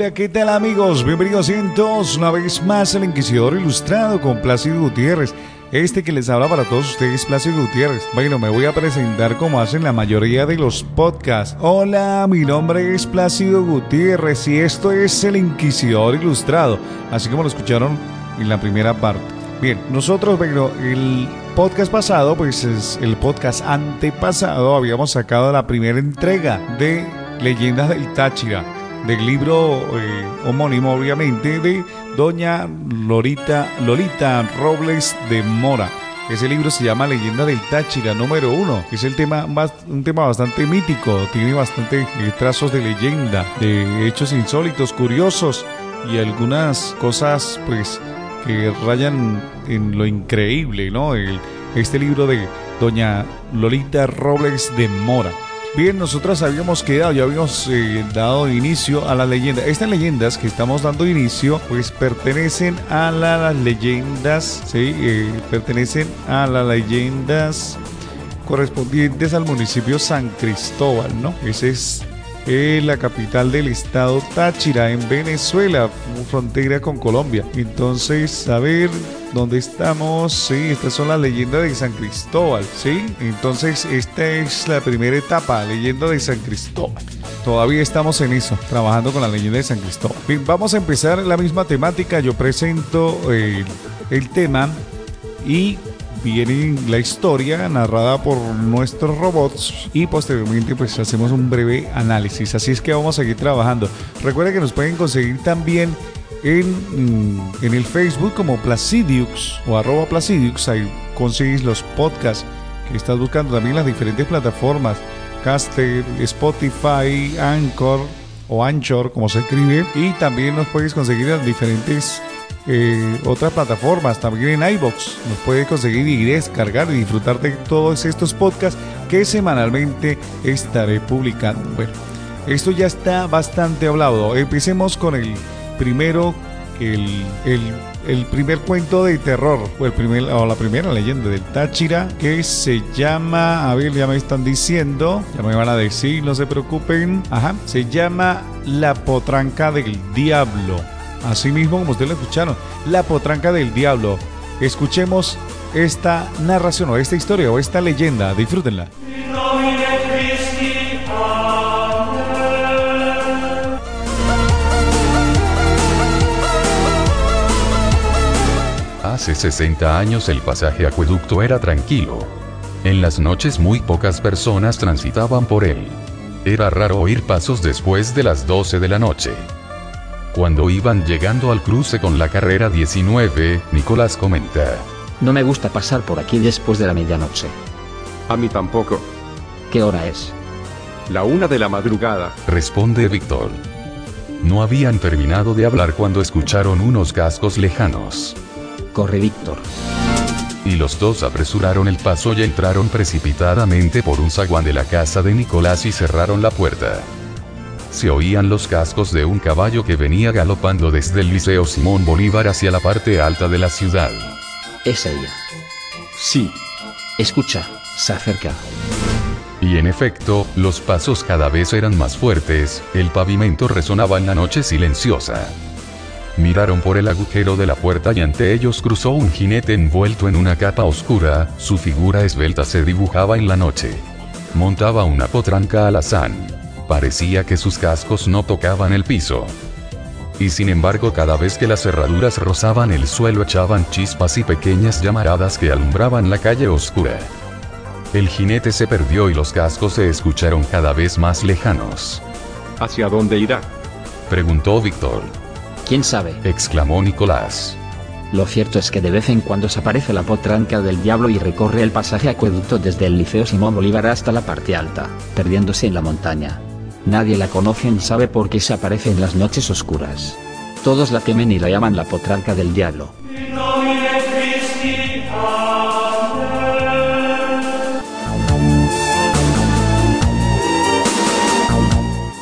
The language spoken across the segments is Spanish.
Hola, ¿qué tal amigos? Bienvenidos todos una vez más al Inquisidor Ilustrado con Plácido Gutiérrez. Este que les habla para todos ustedes, Plácido Gutiérrez. Bueno, me voy a presentar como hacen la mayoría de los podcasts. Hola, mi nombre es Plácido Gutiérrez y esto es el Inquisidor Ilustrado, así como lo escucharon en la primera parte. Bien, nosotros, bueno, el podcast pasado, pues es el podcast antepasado, habíamos sacado la primera entrega de Leyendas del Táchira del libro eh, homónimo, obviamente, de doña Lolita, Lolita Robles de Mora. Ese libro se llama Leyenda del Táchira número uno. Es el tema, un tema bastante mítico, tiene bastante trazos de leyenda, de hechos insólitos, curiosos y algunas cosas, pues, que rayan en lo increíble, ¿no? este libro de doña Lolita Robles de Mora. Bien, nosotros habíamos quedado, ya habíamos eh, dado inicio a la leyenda. Estas leyendas que estamos dando inicio, pues pertenecen a las leyendas, ¿sí? Eh, pertenecen a las leyendas correspondientes al municipio San Cristóbal, ¿no? Ese es eh, la capital del estado Táchira, en Venezuela, frontera con Colombia. Entonces, a ver, ¿dónde estamos? Sí, estas son las leyendas de San Cristóbal, ¿sí? Entonces, esta es la primera etapa, leyenda de San Cristóbal. Todavía estamos en eso, trabajando con la leyenda de San Cristóbal. Bien, vamos a empezar la misma temática. Yo presento eh, el tema y viene la historia narrada por nuestros robots y posteriormente pues hacemos un breve análisis. Así es que vamos a seguir trabajando. Recuerda que nos pueden conseguir también en, mm, en el Facebook como Placidiux o arroba Placidiux. Ahí conseguís los podcasts que estás buscando también las diferentes plataformas. Caster, Spotify, Anchor o Anchor como se escribe. Y también nos puedes conseguir las diferentes eh, otras plataformas, también en iBox. Nos puede conseguir y descargar y disfrutar de todos estos podcasts que semanalmente estaré publicando. Bueno, esto ya está bastante hablado. Empecemos con el primero, el, el, primer cuento de terror, o, el primer, o la primera leyenda del Táchira, que se llama, a ver, ya me están diciendo, ya me van a decir, no se preocupen. Ajá, se llama La Potranca del Diablo. Así mismo como ustedes lo escucharon, La Potranca del Diablo. Escuchemos esta narración o esta historia o esta leyenda, disfrútenla. Hace 60 años el pasaje acueducto era tranquilo. En las noches muy pocas personas transitaban por él. Era raro oír pasos después de las 12 de la noche. Cuando iban llegando al cruce con la carrera 19, Nicolás comenta. No me gusta pasar por aquí después de la medianoche. A mí tampoco. ¿Qué hora es? La una de la madrugada. Responde Víctor. No habían terminado de hablar cuando escucharon unos cascos lejanos. Corre Víctor. Y los dos apresuraron el paso y entraron precipitadamente por un zaguán de la casa de Nicolás y cerraron la puerta se oían los cascos de un caballo que venía galopando desde el Liceo Simón Bolívar hacia la parte alta de la ciudad. Es ella. Sí. Escucha, se acerca. Y en efecto, los pasos cada vez eran más fuertes, el pavimento resonaba en la noche silenciosa. Miraron por el agujero de la puerta y ante ellos cruzó un jinete envuelto en una capa oscura, su figura esbelta se dibujaba en la noche. Montaba una potranca alazán. Parecía que sus cascos no tocaban el piso. Y sin embargo cada vez que las cerraduras rozaban el suelo echaban chispas y pequeñas llamaradas que alumbraban la calle oscura. El jinete se perdió y los cascos se escucharon cada vez más lejanos. ¿Hacia dónde irá? Preguntó Víctor. ¿Quién sabe? exclamó Nicolás. Lo cierto es que de vez en cuando se aparece la potranca del diablo y recorre el pasaje acueducto desde el Liceo Simón Bolívar hasta la parte alta, perdiéndose en la montaña. Nadie la conoce ni sabe por qué se aparece en las noches oscuras. Todos la temen y la llaman la potranca del diablo.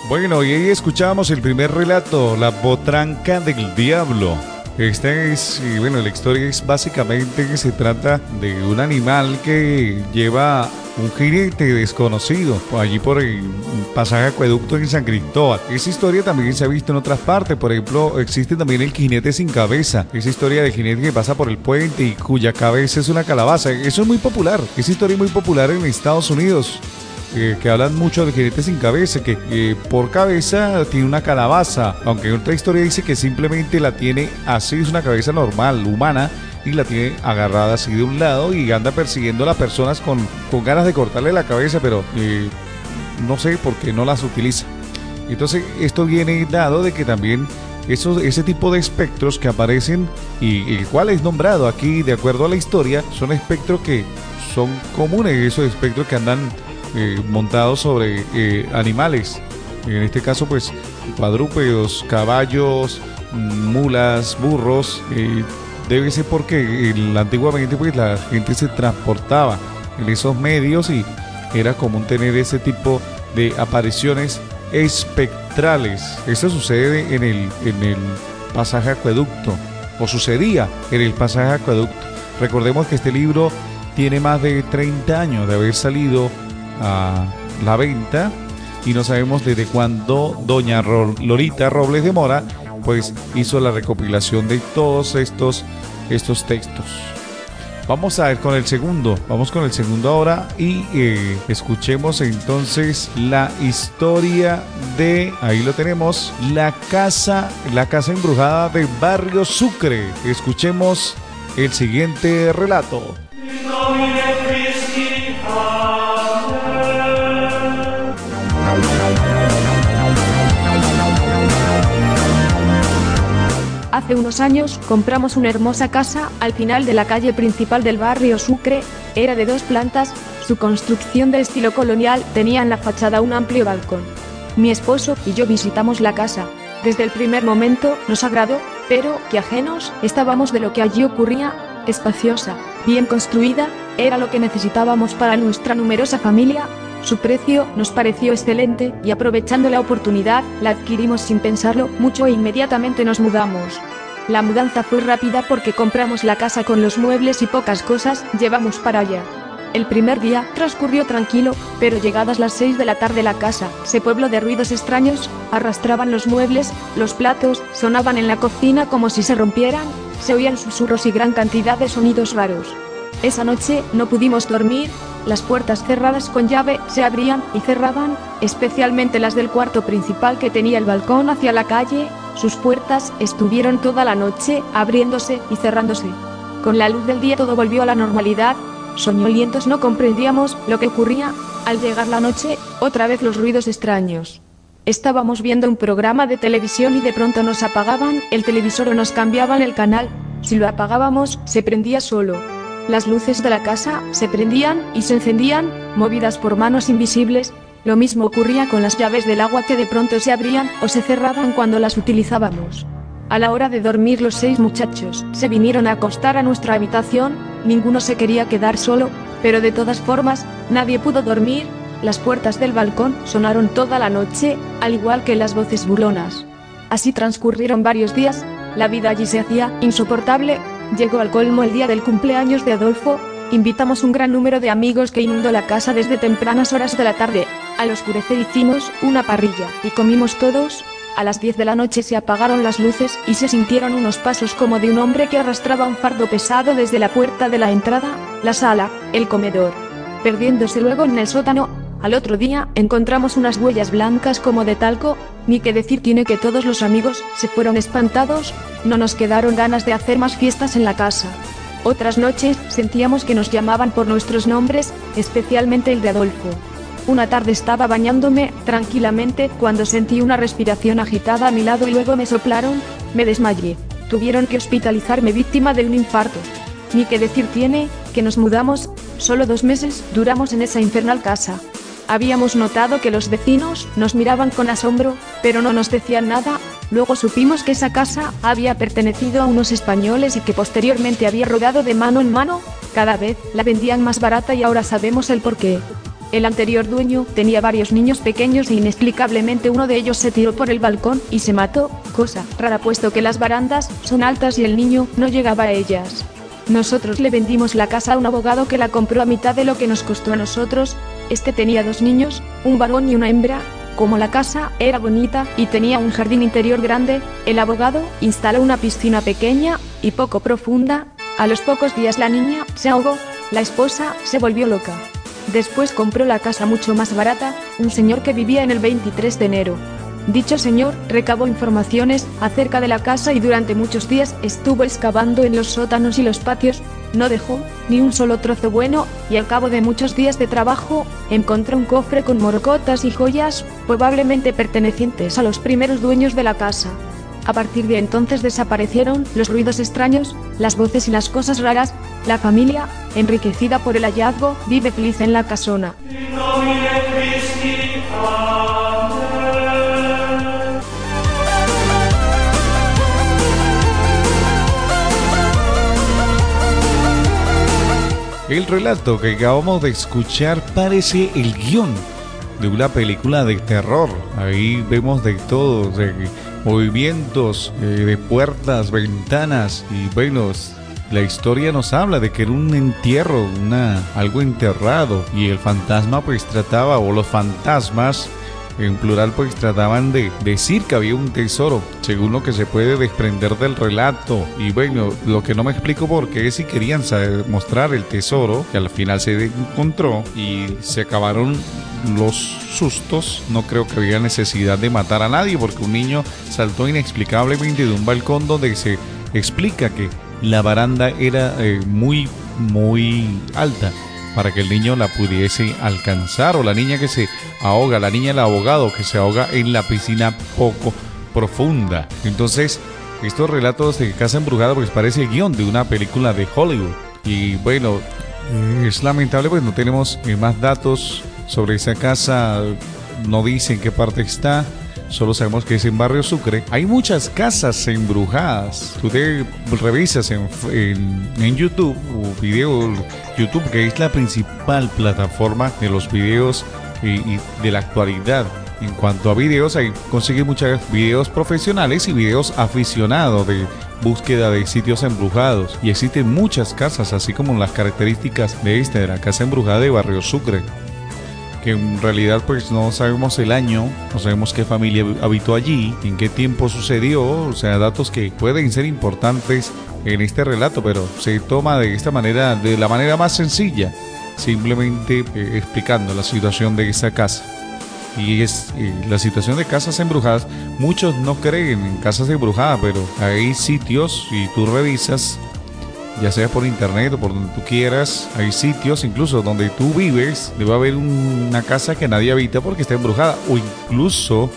Bueno, y ahí escuchamos el primer relato, La potranca del diablo. Esta es, bueno, la historia es básicamente que se trata de un animal que lleva un jinete desconocido allí por el pasaje acueducto en San Cristóbal. Esa historia también se ha visto en otras partes, por ejemplo, existe también el jinete sin cabeza, esa historia de jinete que pasa por el puente y cuya cabeza es una calabaza. Eso es muy popular, esa historia es muy popular en Estados Unidos. Que hablan mucho de jinete sin cabeza, que por cabeza tiene una calabaza, aunque otra historia dice que simplemente la tiene así, es una cabeza normal, humana, y la tiene agarrada así de un lado y anda persiguiendo a las personas con, con ganas de cortarle la cabeza, pero eh, no sé por qué no las utiliza. Entonces esto viene dado de que también esos, ese tipo de espectros que aparecen y el cual es nombrado aquí de acuerdo a la historia son espectros que son comunes, esos espectros que andan eh, montados sobre eh, animales. En este caso, pues cuadrúpedos, caballos, mulas, burros. Eh, debe ser porque antiguamente pues la gente se transportaba en esos medios y era común tener ese tipo de apariciones espectrales. Esto sucede en el, en el pasaje acueducto, o sucedía en el pasaje acueducto. Recordemos que este libro tiene más de 30 años de haber salido a la venta y no sabemos desde cuándo doña Lorita Robles de Mora pues hizo la recopilación de todos estos, estos textos. Vamos a ver con el segundo, vamos con el segundo ahora y eh, escuchemos entonces la historia de, ahí lo tenemos, la casa, la casa embrujada de Barrio Sucre. Escuchemos el siguiente relato. Hace unos años compramos una hermosa casa al final de la calle principal del barrio Sucre, era de dos plantas, su construcción de estilo colonial tenía en la fachada un amplio balcón. Mi esposo y yo visitamos la casa. Desde el primer momento nos agradó, pero que ajenos estábamos de lo que allí ocurría, espaciosa, bien construida, era lo que necesitábamos para nuestra numerosa familia, su precio nos pareció excelente y aprovechando la oportunidad, la adquirimos sin pensarlo mucho e inmediatamente nos mudamos. La mudanza fue rápida porque compramos la casa con los muebles y pocas cosas llevamos para allá. El primer día transcurrió tranquilo, pero llegadas las 6 de la tarde la casa se pueblo de ruidos extraños, arrastraban los muebles, los platos, sonaban en la cocina como si se rompieran, se oían susurros y gran cantidad de sonidos raros. Esa noche no pudimos dormir, las puertas cerradas con llave se abrían y cerraban, especialmente las del cuarto principal que tenía el balcón hacia la calle, sus puertas estuvieron toda la noche abriéndose y cerrándose. Con la luz del día todo volvió a la normalidad, soñolientos no comprendíamos lo que ocurría, al llegar la noche, otra vez los ruidos extraños. Estábamos viendo un programa de televisión y de pronto nos apagaban el televisor o nos cambiaban el canal, si lo apagábamos, se prendía solo. Las luces de la casa se prendían y se encendían, movidas por manos invisibles. Lo mismo ocurría con las llaves del agua que de pronto se abrían o se cerraban cuando las utilizábamos. A la hora de dormir los seis muchachos se vinieron a acostar a nuestra habitación, ninguno se quería quedar solo, pero de todas formas, nadie pudo dormir, las puertas del balcón sonaron toda la noche, al igual que las voces bulonas. Así transcurrieron varios días, la vida allí se hacía insoportable, Llegó al colmo el día del cumpleaños de Adolfo, invitamos un gran número de amigos que inundó la casa desde tempranas horas de la tarde. Al oscurecer hicimos una parrilla y comimos todos. A las 10 de la noche se apagaron las luces y se sintieron unos pasos como de un hombre que arrastraba un fardo pesado desde la puerta de la entrada, la sala, el comedor. Perdiéndose luego en el sótano, al otro día encontramos unas huellas blancas como de talco, ni que decir tiene que todos los amigos se fueron espantados, no nos quedaron ganas de hacer más fiestas en la casa. Otras noches sentíamos que nos llamaban por nuestros nombres, especialmente el de Adolfo. Una tarde estaba bañándome tranquilamente cuando sentí una respiración agitada a mi lado y luego me soplaron, me desmayé. Tuvieron que hospitalizarme víctima de un infarto. Ni que decir tiene, que nos mudamos, solo dos meses duramos en esa infernal casa. Habíamos notado que los vecinos nos miraban con asombro, pero no nos decían nada. Luego supimos que esa casa había pertenecido a unos españoles y que posteriormente había rodado de mano en mano. Cada vez la vendían más barata y ahora sabemos el porqué. El anterior dueño tenía varios niños pequeños e inexplicablemente uno de ellos se tiró por el balcón y se mató, cosa rara puesto que las barandas son altas y el niño no llegaba a ellas. Nosotros le vendimos la casa a un abogado que la compró a mitad de lo que nos costó a nosotros, este tenía dos niños, un varón y una hembra. Como la casa era bonita y tenía un jardín interior grande, el abogado instaló una piscina pequeña y poco profunda. A los pocos días la niña se ahogó, la esposa se volvió loca. Después compró la casa mucho más barata, un señor que vivía en el 23 de enero. Dicho señor recabó informaciones acerca de la casa y durante muchos días estuvo excavando en los sótanos y los patios, no dejó ni un solo trozo bueno, y al cabo de muchos días de trabajo, encontró un cofre con morcotas y joyas, probablemente pertenecientes a los primeros dueños de la casa. A partir de entonces desaparecieron los ruidos extraños, las voces y las cosas raras. La familia, enriquecida por el hallazgo, vive feliz en la casona. El relato que acabamos de escuchar parece el guion de una película de terror. Ahí vemos de todo, de movimientos eh, de puertas, ventanas y bueno, la historia nos habla de que era un entierro, una algo enterrado y el fantasma pues trataba o los fantasmas en plural pues trataban de decir que había un tesoro, según lo que se puede desprender del relato. Y bueno, lo que no me explico por qué si querían mostrar el tesoro, que al final se encontró y se acabaron los sustos, no creo que había necesidad de matar a nadie, porque un niño saltó inexplicablemente de un balcón donde se explica que la baranda era eh, muy, muy alta para que el niño la pudiese alcanzar o la niña que se ahoga, la niña del abogado que se ahoga en la piscina poco profunda. Entonces, estos relatos de Casa Embrujada pues parece el guion de una película de Hollywood. Y bueno, es lamentable pues no tenemos eh, más datos sobre esa casa, no dice en qué parte está solo sabemos que es en Barrio Sucre. Hay muchas casas embrujadas. Tú te revisas en, en, YouTube o video YouTube, que es la principal plataforma de los videos y, de la actualidad. En cuanto a videos, hay conseguir muchos videos profesionales y videos aficionados de búsqueda de sitios embrujados. Y existen muchas casas, así como las características de esta, de la casa embrujada de Barrio Sucre que en realidad pues no sabemos el año, no sabemos qué familia habitó allí, en qué tiempo sucedió, o sea, datos que pueden ser importantes en este relato, pero se toma de esta manera, de la manera más sencilla, simplemente eh, explicando la situación de esa casa. Y es eh, la situación de casas embrujadas. Muchos no creen en casas embrujadas, pero hay sitios, y tú revisas, ya sea por internet o por donde tú quieras. Hay sitios incluso donde tú vives, debe haber una casa que nadie habita porque está embrujada o incluso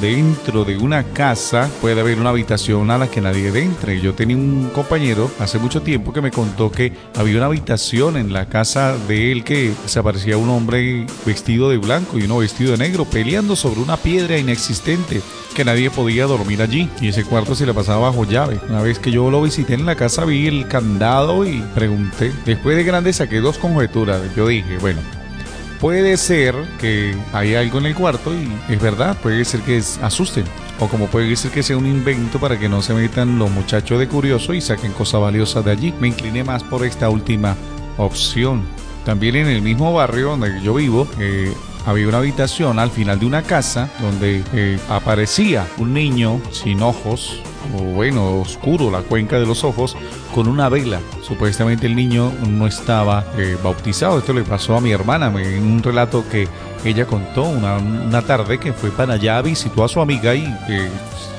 dentro de una casa puede haber una habitación a la que nadie entre. Yo tenía un compañero hace mucho tiempo que me contó que había una habitación en la casa de él que se aparecía un hombre vestido de blanco y uno vestido de negro peleando sobre una piedra inexistente que nadie podía dormir allí y ese cuarto se le pasaba bajo llave. Una vez que yo lo visité en la casa vi el candado y pregunté. Después de grande saqué dos conjeturas. Yo dije, bueno, puede ser que hay algo en el cuarto y es verdad, puede ser que asusten. O como puede ser que sea un invento para que no se metan los muchachos de curioso y saquen cosas valiosas de allí. Me incliné más por esta última opción. También en el mismo barrio donde yo vivo, eh, había una habitación al final de una casa donde eh, aparecía un niño sin ojos, o bueno, oscuro la cuenca de los ojos, con una vela. Supuestamente el niño no estaba eh, bautizado. Esto le pasó a mi hermana en un relato que ella contó una, tarde que fue para allá, visitó a su amiga y eh,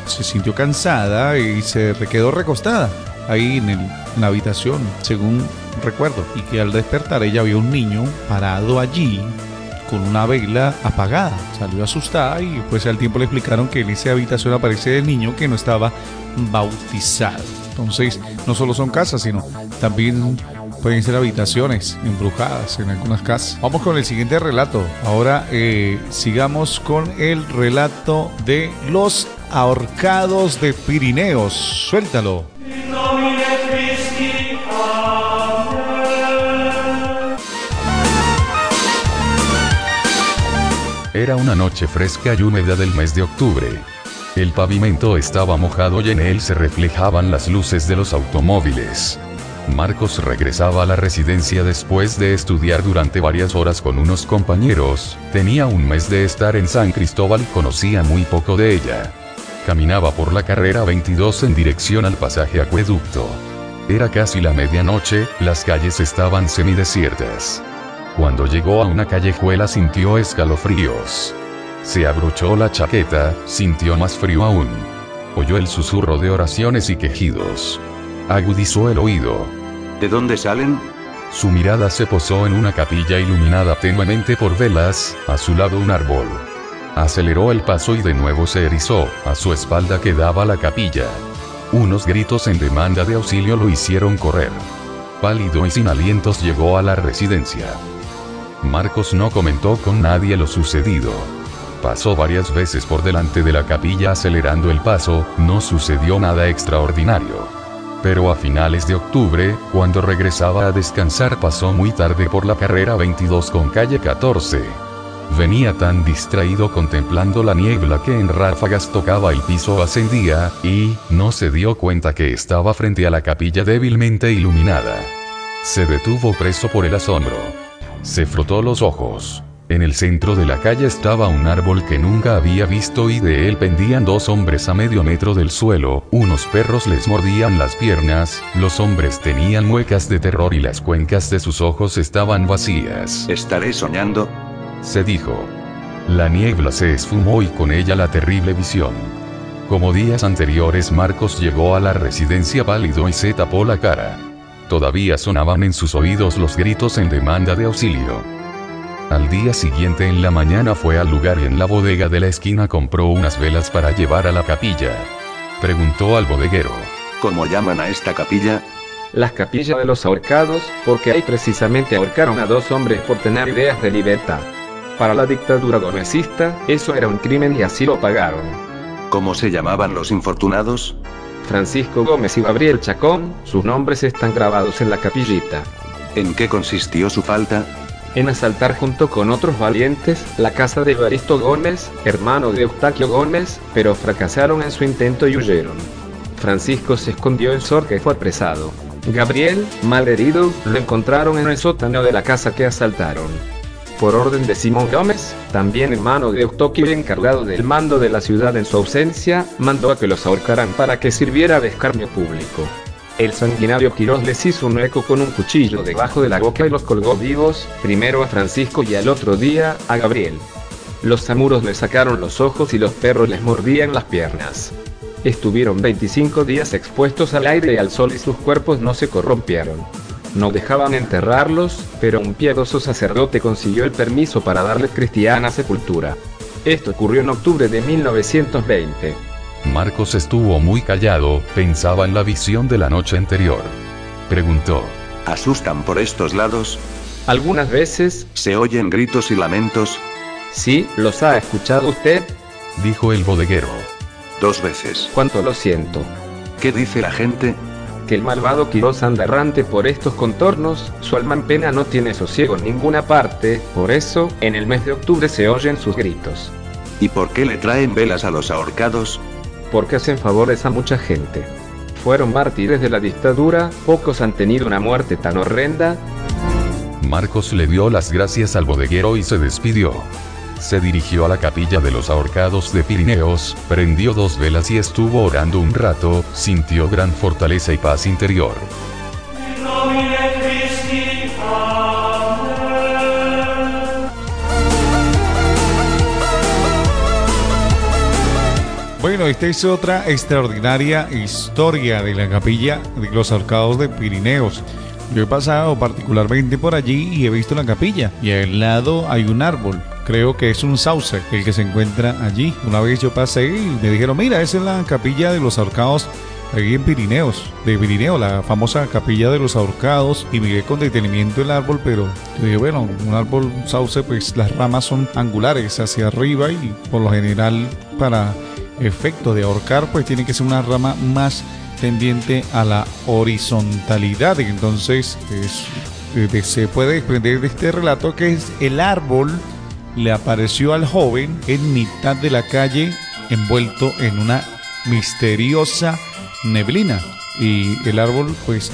se sintió cansada y se quedó recostada ahí en, en la habitación, según recuerdo. Y que al despertar ella vio un niño parado allí con una vela apagada. Salió asustada y pues al tiempo le explicaron que en esa habitación aparece el niño que no estaba bautizado. Entonces, no solo son casas, sino también pueden ser habitaciones embrujadas en algunas casas. Vamos con el siguiente relato. Ahora eh, sigamos con el relato de los ahorcados de Pirineos. Suéltalo. Era una noche fresca y húmeda del mes de octubre. El pavimento estaba mojado y en él se reflejaban las luces de los automóviles. Marcos regresaba a la residencia después de estudiar durante varias horas con unos compañeros, tenía un mes de estar en San Cristóbal y conocía muy poco de ella. Caminaba por la carrera 22 en dirección al pasaje acueducto. Era casi la medianoche, las calles estaban semidesiertas. Cuando llegó a una callejuela sintió escalofríos. Se abrochó la chaqueta, sintió más frío aún. Oyó el susurro de oraciones y quejidos. Agudizó el oído. ¿De dónde salen? Su mirada se posó en una capilla iluminada tenuemente por velas, a su lado un árbol. Aceleró el paso y de nuevo se erizó, a su espalda quedaba la capilla. Unos gritos en demanda de auxilio lo hicieron correr. Pálido y sin alientos llegó a la residencia. Marcos no comentó con nadie lo sucedido. Pasó varias veces por delante de la capilla acelerando el paso, no sucedió nada extraordinario. Pero a finales de octubre, cuando regresaba a descansar pasó muy tarde por la carrera 22 con calle 14. Venía tan distraído contemplando la niebla que en ráfagas tocaba el piso ascendía, y, no se dio cuenta que estaba frente a la capilla débilmente iluminada. Se detuvo preso por el asombro. Se frotó los ojos. En el centro de la calle estaba un árbol que nunca había visto y de él pendían dos hombres a medio metro del suelo, unos perros les mordían las piernas, los hombres tenían muecas de terror y las cuencas de sus ojos estaban vacías. ¿Estaré soñando? Se dijo. La niebla se esfumó y con ella la terrible visión. Como días anteriores Marcos llegó a la residencia pálido y se tapó la cara. Todavía sonaban en sus oídos los gritos en demanda de auxilio. Al día siguiente en la mañana fue al lugar y en la bodega de la esquina compró unas velas para llevar a la capilla. Preguntó al bodeguero. ¿Cómo llaman a esta capilla? Las capillas de los ahorcados, porque ahí precisamente ahorcaron a dos hombres por tener ideas de libertad. Para la dictadura gomecista, eso era un crimen y así lo pagaron. ¿Cómo se llamaban los infortunados? Francisco Gómez y Gabriel Chacón, sus nombres están grabados en la capillita. ¿En qué consistió su falta? en asaltar junto con otros valientes la casa de Evaristo Gómez, hermano de Eustaquio Gómez, pero fracasaron en su intento y huyeron. Francisco se escondió en Sor que fue apresado. Gabriel, mal herido, lo encontraron en el sótano de la casa que asaltaron. Por orden de Simón Gómez, también hermano de y encargado del mando de la ciudad en su ausencia, mandó a que los ahorcaran para que sirviera de escarnio público. El sanguinario Quirós les hizo un eco con un cuchillo debajo de la boca y los colgó vivos, primero a Francisco y al otro día, a Gabriel. Los zamuros les sacaron los ojos y los perros les mordían las piernas. Estuvieron 25 días expuestos al aire y al sol y sus cuerpos no se corrompieron. No dejaban enterrarlos, pero un piadoso sacerdote consiguió el permiso para darles cristiana sepultura. Esto ocurrió en octubre de 1920. Marcos estuvo muy callado, pensaba en la visión de la noche anterior. Preguntó. ¿Asustan por estos lados? Algunas veces. ¿Se oyen gritos y lamentos? Sí, ¿los ha escuchado usted? Dijo el bodeguero. Dos veces. ¿Cuánto lo siento? ¿Qué dice la gente? Que el malvado Quirós anda errante por estos contornos, su alma en pena no tiene sosiego en ninguna parte, por eso, en el mes de octubre se oyen sus gritos. ¿Y por qué le traen velas a los ahorcados? porque hacen favores a mucha gente. Fueron mártires de la dictadura, pocos han tenido una muerte tan horrenda. Marcos le dio las gracias al bodeguero y se despidió. Se dirigió a la capilla de los ahorcados de Pirineos, prendió dos velas y estuvo orando un rato, sintió gran fortaleza y paz interior. Bueno, esta es otra extraordinaria historia de la capilla de los ahorcados de Pirineos. Yo he pasado particularmente por allí y he visto la capilla y al lado hay un árbol. Creo que es un sauce el que se encuentra allí. Una vez yo pasé y me dijeron, mira, esa es la capilla de los ahorcados ahí en Pirineos, de Pirineo, la famosa capilla de los ahorcados, y miré con detenimiento el árbol, pero yo dije, bueno, un árbol sauce, pues las ramas son angulares hacia arriba y por lo general para efecto de ahorcar, pues tiene que ser una rama más tendiente a la horizontalidad. Entonces, eh, se puede desprender de este relato que es el árbol le apareció al joven en mitad de la calle envuelto en una misteriosa neblina. Y el árbol, pues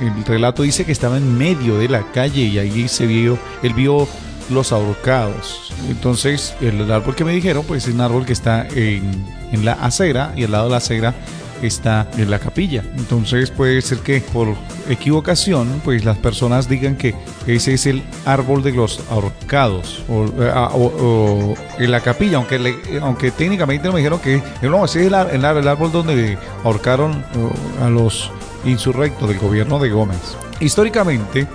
el relato dice que estaba en medio de la calle y ahí se vio, él vio los ahorcados. Entonces, el árbol que me dijeron, pues es un árbol que está en, en la acera y al lado de la acera está en la capilla. Entonces puede ser que por equivocación, pues las personas digan que ese es el árbol de los ahorcados o, eh, ah, en la capilla, aunque, aunque técnicamente me dijeron que no, ese es el, el, árbol donde ahorcaron a los insurrectos del gobierno de Gómez. Históricamente,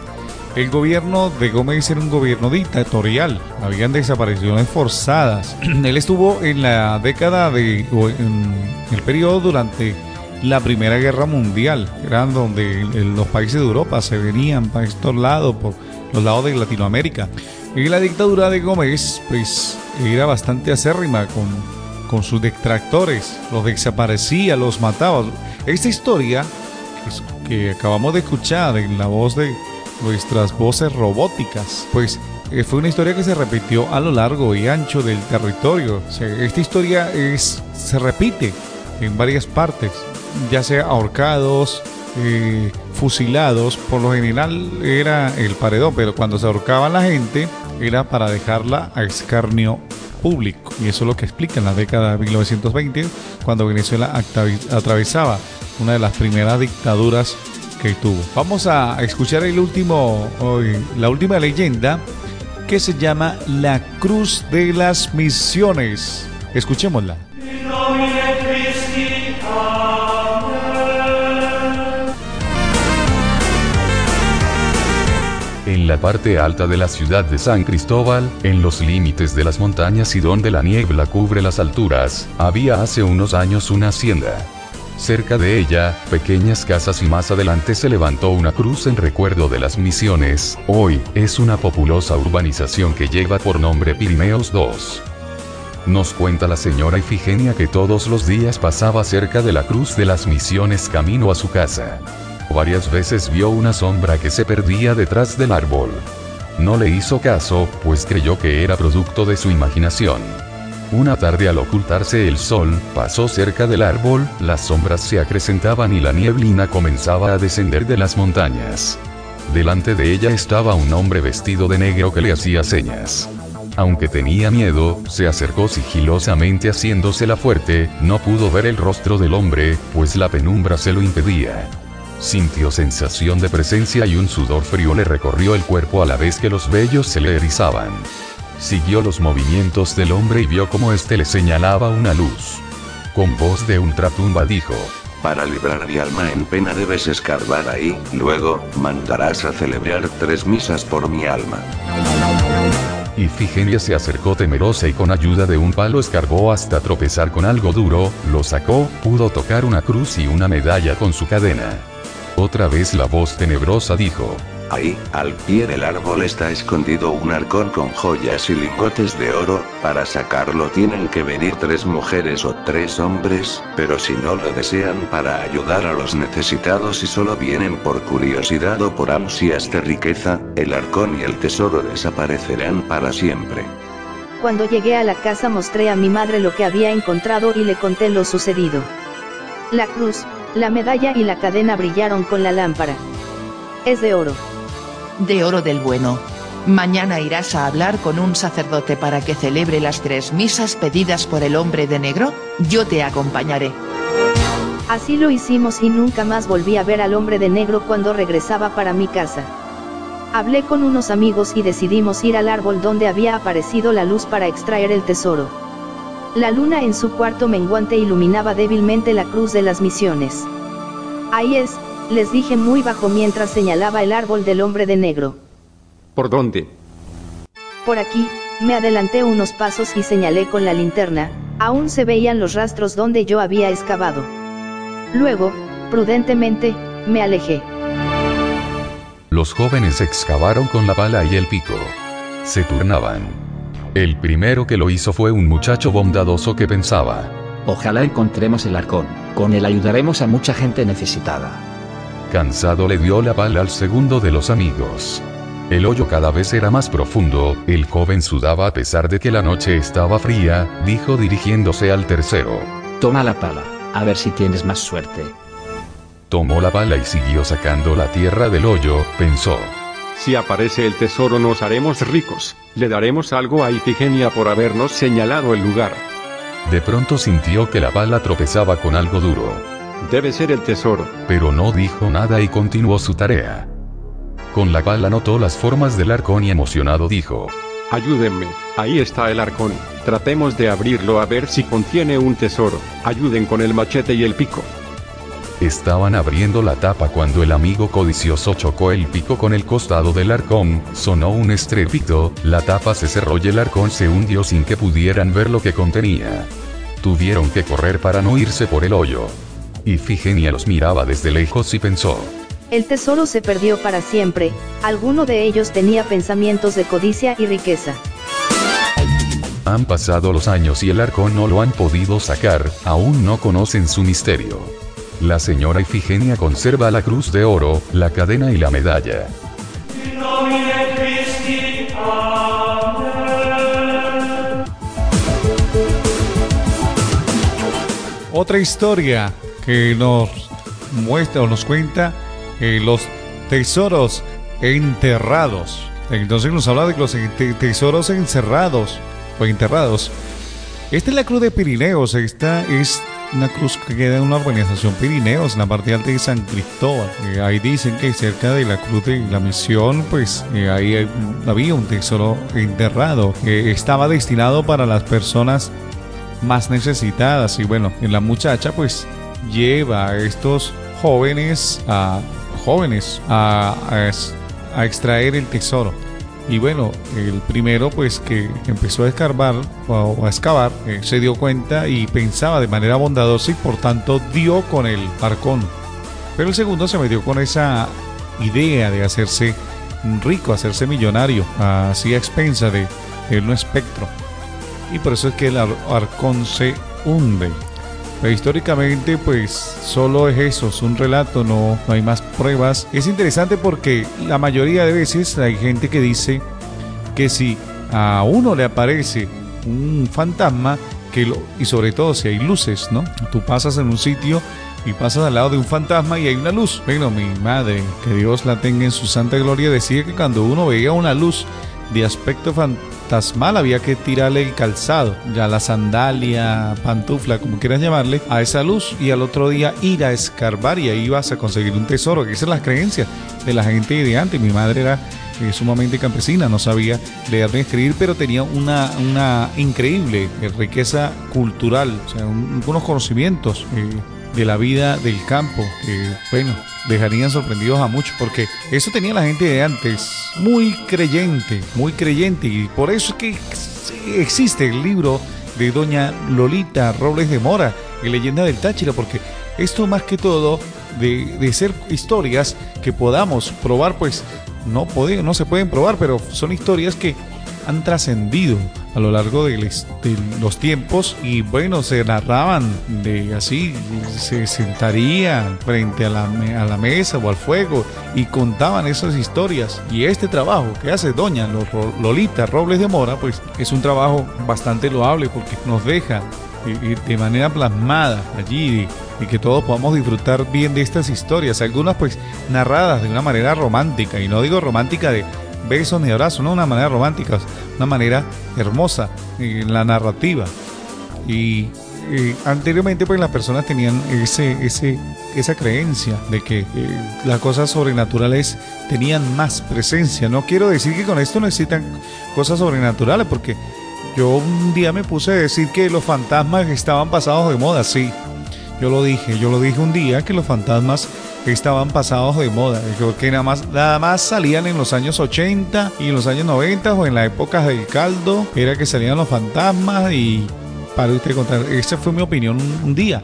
el gobierno de Gómez era un gobierno dictatorial, habían desapariciones forzadas. Él estuvo en la década de, en el periodo durante la Primera Guerra Mundial, eran donde los países de Europa se venían para estos lados, por los lados de Latinoamérica. Y la dictadura de Gómez, pues, era bastante acérrima con, con sus detractores, los desaparecía, los mataba. Esta historia que acabamos de escuchar en la voz de nuestras voces robóticas. Pues eh, fue una historia que se repitió a lo largo y ancho del territorio. esta historia se repite en varias partes, ya sea ahorcados, eh, fusilados, por lo general era el paredón, pero cuando se ahorcaba la gente era para dejarla a escarnio público. Y eso es lo que explica en la década de 1920, cuando Venezuela atravesaba una de las primeras dictaduras Vamos a escuchar el último, la última leyenda que se llama La Cruz de las Misiones. Escuchémosla. En la parte alta de la ciudad de San Cristóbal, en los límites de las montañas y donde la niebla cubre las alturas, había hace unos años una hacienda. Cerca de ella, pequeñas casas y más adelante se levantó una cruz en recuerdo de las misiones, hoy, es una populosa urbanización que lleva por nombre Pirineos 2. Nos cuenta la señora Ifigenia que todos los días pasaba cerca de la cruz de las misiones camino a su casa. Varias veces vio una sombra que se perdía detrás del árbol. No le hizo caso, pues creyó que era producto de su imaginación. Una tarde al ocultarse el sol, pasó cerca del árbol, las sombras se acrecentaban y la nieblina comenzaba a descender de las montañas. Delante de ella estaba un hombre vestido de negro que le hacía señas. Aunque tenía miedo, se acercó sigilosamente haciéndosela fuerte, no pudo ver el rostro del hombre, pues la penumbra se lo impedía. Sintió sensación de presencia y un sudor frío le recorrió el cuerpo a la vez que los vellos se le erizaban. Siguió los movimientos del hombre y vio cómo éste le señalaba una luz. Con voz de ultratumba dijo, para librar mi alma en pena debes escarbar ahí, luego, mandarás a celebrar tres misas por mi alma. Ifigenia se acercó temerosa y con ayuda de un palo escarbó hasta tropezar con algo duro, lo sacó, pudo tocar una cruz y una medalla con su cadena. Otra vez la voz tenebrosa dijo, Ahí, al pie del árbol está escondido un arcón con joyas y lingotes de oro, para sacarlo tienen que venir tres mujeres o tres hombres, pero si no lo desean para ayudar a los necesitados y solo vienen por curiosidad o por ansias de riqueza, el arcón y el tesoro desaparecerán para siempre. Cuando llegué a la casa mostré a mi madre lo que había encontrado y le conté lo sucedido. La cruz, la medalla y la cadena brillaron con la lámpara. Es de oro de oro del bueno. Mañana irás a hablar con un sacerdote para que celebre las tres misas pedidas por el hombre de negro, yo te acompañaré. Así lo hicimos y nunca más volví a ver al hombre de negro cuando regresaba para mi casa. Hablé con unos amigos y decidimos ir al árbol donde había aparecido la luz para extraer el tesoro. La luna en su cuarto menguante iluminaba débilmente la cruz de las misiones. Ahí es, les dije muy bajo mientras señalaba el árbol del hombre de negro. ¿Por dónde? Por aquí, me adelanté unos pasos y señalé con la linterna, aún se veían los rastros donde yo había excavado. Luego, prudentemente, me alejé. Los jóvenes excavaron con la pala y el pico. Se turnaban. El primero que lo hizo fue un muchacho bondadoso que pensaba. Ojalá encontremos el arcón, con él ayudaremos a mucha gente necesitada. Cansado le dio la pala al segundo de los amigos. El hoyo cada vez era más profundo, el joven sudaba a pesar de que la noche estaba fría, dijo dirigiéndose al tercero. Toma la pala, a ver si tienes más suerte. Tomó la pala y siguió sacando la tierra del hoyo, pensó. Si aparece el tesoro nos haremos ricos, le daremos algo a Ifigenia por habernos señalado el lugar. De pronto sintió que la pala tropezaba con algo duro. Debe ser el tesoro. Pero no dijo nada y continuó su tarea. Con la pala notó las formas del arcón y emocionado dijo. Ayúdenme, ahí está el arcón. Tratemos de abrirlo a ver si contiene un tesoro. Ayuden con el machete y el pico. Estaban abriendo la tapa cuando el amigo codicioso chocó el pico con el costado del arcón, sonó un estrépito, la tapa se cerró y el arcón se hundió sin que pudieran ver lo que contenía. Tuvieron que correr para no irse por el hoyo. Ifigenia los miraba desde lejos y pensó, el tesoro se perdió para siempre, alguno de ellos tenía pensamientos de codicia y riqueza. Han pasado los años y el arcón no lo han podido sacar, aún no conocen su misterio. La señora Ifigenia conserva la cruz de oro, la cadena y la medalla. Otra historia que nos muestra o nos cuenta eh, los tesoros enterrados. Entonces nos habla de los tesoros encerrados o enterrados. Esta es la cruz de Pirineos. Esta es una cruz que queda en una organización Pirineos, en la parte alta de San Cristóbal. Eh, ahí dicen que cerca de la cruz de la misión, pues eh, ahí había un tesoro enterrado. que estaba destinado para las personas más necesitadas. Y bueno, la muchacha pues lleva a estos jóvenes a jóvenes a, a, extraer el tesoro. Y bueno, el primero pues que empezó a escarbar o a excavar eh, se dio cuenta y pensaba de manera bondadosa y por tanto dio con el arcón. Pero el segundo se metió con esa idea de hacerse rico, hacerse millonario, así a expensa de, de un espectro. Y por eso es que el arcón se hunde. Pero históricamente, pues solo es eso, es un relato, no, no hay más pruebas. Es interesante porque la mayoría de veces hay gente que dice que si a uno le aparece un fantasma, que lo, y sobre todo si hay luces, ¿no? Tú pasas en un sitio y pasas al lado de un fantasma y hay una luz. Bueno, mi madre, que Dios la tenga en su santa gloria, decía que cuando uno veía una luz de aspecto fantasmal había que tirarle el calzado, ya la sandalia, pantufla, como quieras llamarle, a esa luz y al otro día ir a escarbar y ahí vas a conseguir un tesoro, que esa es la creencia de la gente de antes. Mi madre era eh, sumamente campesina, no sabía leer ni escribir, pero tenía una, una increíble riqueza cultural, o sea, unos conocimientos. Eh, de la vida del campo, que bueno, dejarían sorprendidos a muchos, porque eso tenía la gente de antes, muy creyente, muy creyente, y por eso es que existe el libro de doña Lolita Robles de Mora, Leyenda del Táchira, porque esto más que todo de, de ser historias que podamos probar, pues no, no se pueden probar, pero son historias que han trascendido a lo largo de, los tiempos y bueno, se narraban de así, se sentarían frente a la, a la mesa o al fuego y contaban esas historias. Y este trabajo que hace doña Lolita Robles de Mora, pues es un trabajo bastante loable porque nos deja de manera plasmada allí y que todos podamos disfrutar bien de estas historias, algunas pues narradas de una manera romántica, y no digo romántica de besos ni abrazos, no una manera romántica, una manera hermosa en la narrativa. Y, anteriormente pues las personas tenían ese, ese, esa creencia de que eh, las cosas sobrenaturales tenían más presencia. No quiero decir que con esto necesitan cosas sobrenaturales, porque yo un día me puse a decir que los fantasmas estaban pasados de moda, sí. Yo lo dije, yo lo dije un día que los fantasmas estaban pasados de moda, que nada más, nada más salían en los años 80 y en los años 90 o en la época del caldo, era que salían los fantasmas y para usted contar, esa fue mi opinión un, día.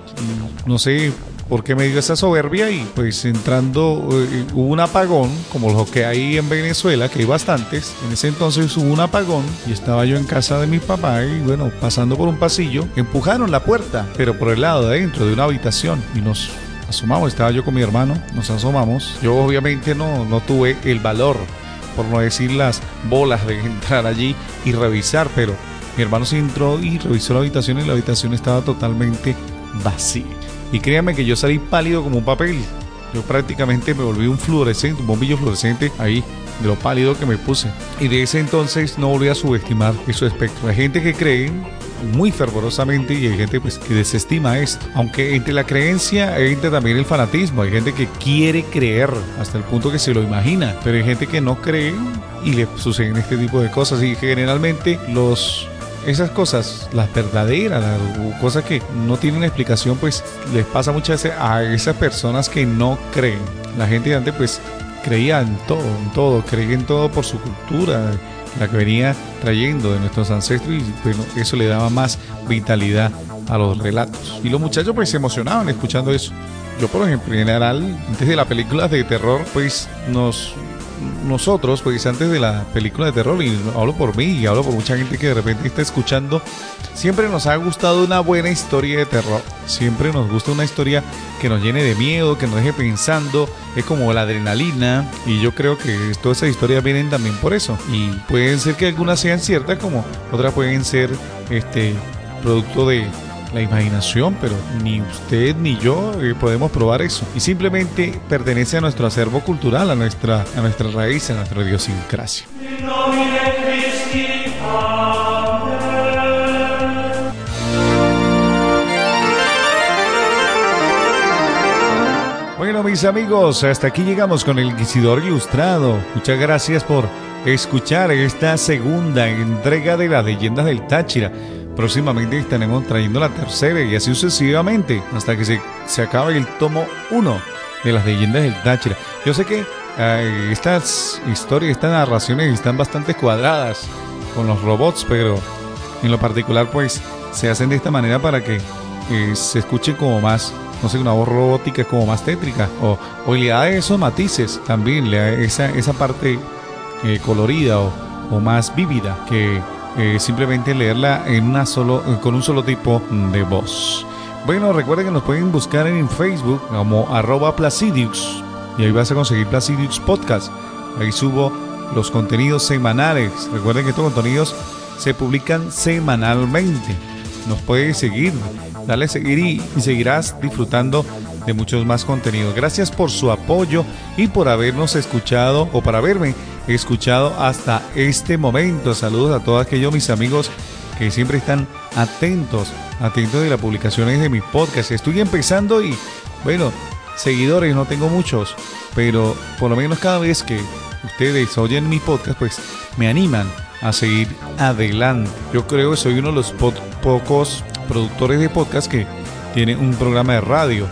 No sé por qué me dio esa soberbia y pues entrando eh, hubo un apagón, como lo que hay en Venezuela, que hay bastantes. En ese entonces hubo un apagón y estaba yo en casa de mi papá y bueno, pasando por un pasillo, empujaron la puerta, pero por el lado de adentro de una habitación y nos asomamos, estaba yo con mi hermano, nos asomamos. Yo obviamente no, no tuve el valor, por no decir las bolas de entrar allí y revisar, pero mi hermano se entró y revisó la habitación y la habitación estaba totalmente vacía. Y créanme que yo salí pálido como un papel. Yo prácticamente me volví un fluorescente, un bombillo fluorescente ahí, de lo pálido que me puse. Y de ese entonces no volví a subestimar su espectro. Hay gente que cree muy fervorosamente y hay gente pues que desestima esto. Aunque entre la creencia entre también el fanatismo. Hay gente que quiere creer hasta el punto que se lo imagina, pero hay gente que no cree y le suceden este tipo de cosas y generalmente los esas cosas, las verdaderas, las cosas que no tienen explicación, pues les pasa muchas veces a esas personas que no creen. La gente de antes pues creía en todo, en todo, creía en todo por su cultura, la que venía trayendo de nuestros ancestros y bueno, eso le daba más vitalidad a los relatos. Y los muchachos pues se emocionaban escuchando eso. Yo por ejemplo, en general, antes de las películas de terror, pues nos nosotros, pues antes de la película de terror, y hablo por mí y hablo por mucha gente que de repente está escuchando, siempre nos ha gustado una buena historia de terror. Siempre nos gusta una historia que nos llene de miedo, que nos deje pensando. Es como la adrenalina. Y yo creo que todas esas historias vienen también por eso. Y pueden ser que algunas sean ciertas, como otras pueden ser este producto de la imaginación, pero ni usted ni yo eh, podemos probar eso. Y simplemente pertenece a nuestro acervo cultural, a nuestra, a nuestra raíz, a nuestra idiosincrasia. Bueno, mis amigos, hasta aquí llegamos con el Inquisidor Ilustrado. Muchas gracias por escuchar esta segunda entrega de las leyendas del Táchira. Próximamente estaremos trayendo la tercera y así sucesivamente hasta que se, se acabe el tomo 1 de las leyendas del Táchira. Yo sé que eh, estas historias, estas narraciones están bastante cuadradas con los robots, pero en lo particular pues se hacen de esta manera para que eh, se escuche como más, no sé, una voz robótica como más tétrica o, o le da esos matices también, le da esa, esa parte eh, colorida o, o más vívida que eh, simplemente leerla en una solo, con un solo tipo de voz. Bueno, recuerden que nos pueden buscar en Facebook como arroba Placidius y ahí vas a conseguir Placidius Podcast. Ahí subo los contenidos semanales. Recuerden que estos contenidos se publican semanalmente. Nos puedes seguir, dale a seguir y, seguirás disfrutando de muchos más contenidos. Gracias por su apoyo y por habernos escuchado o para haberme escuchado hasta este momento. Saludos a todos aquellos mis amigos que siempre están atentos, atentos de las publicaciones de mi podcast. Estoy empezando y bueno, seguidores no tengo muchos, pero por lo menos cada vez que ustedes oyen mi podcast, pues me animan a seguir adelante. Yo creo que soy uno de los pocos productores de podcast que tiene un programa de radio.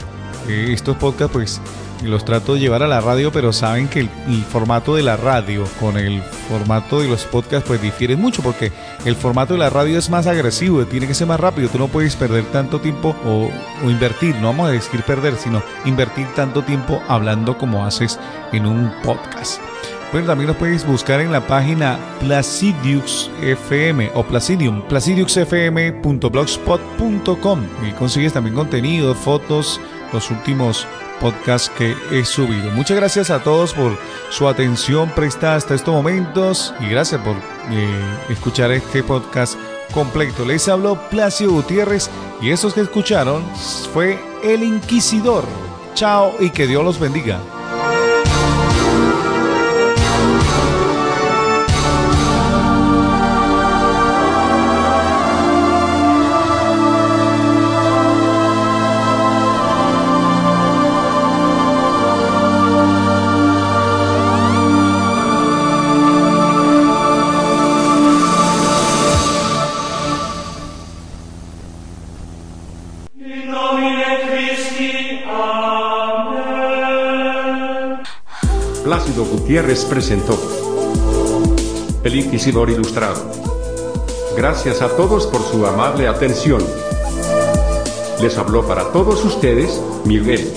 Eh, estos podcasts pues los trato de llevar a la radio, pero saben que el, formato de la radio con el formato de los podcasts pues difieren mucho porque el formato de la radio es más agresivo, tiene que ser más rápido, tú no puedes perder tanto tiempo o, o invertir, no vamos a decir perder, sino invertir tanto tiempo hablando como haces en un podcast. Bueno, también nos puedes buscar en la página Placidiux FM o Placidium, placidiuxfm.blogspot.com y consigues también contenido, fotos, los últimos podcasts que he subido. Muchas gracias a todos por su atención prestada hasta estos momentos y gracias por eh, escuchar este podcast completo. Les habló Placio Gutiérrez y esos que escucharon fue El Inquisidor. Chao y que Dios los bendiga. Gutiérrez presentó El Inquisidor Ilustrado. Gracias a todos por su amable atención. Les habló para todos ustedes, Miguel.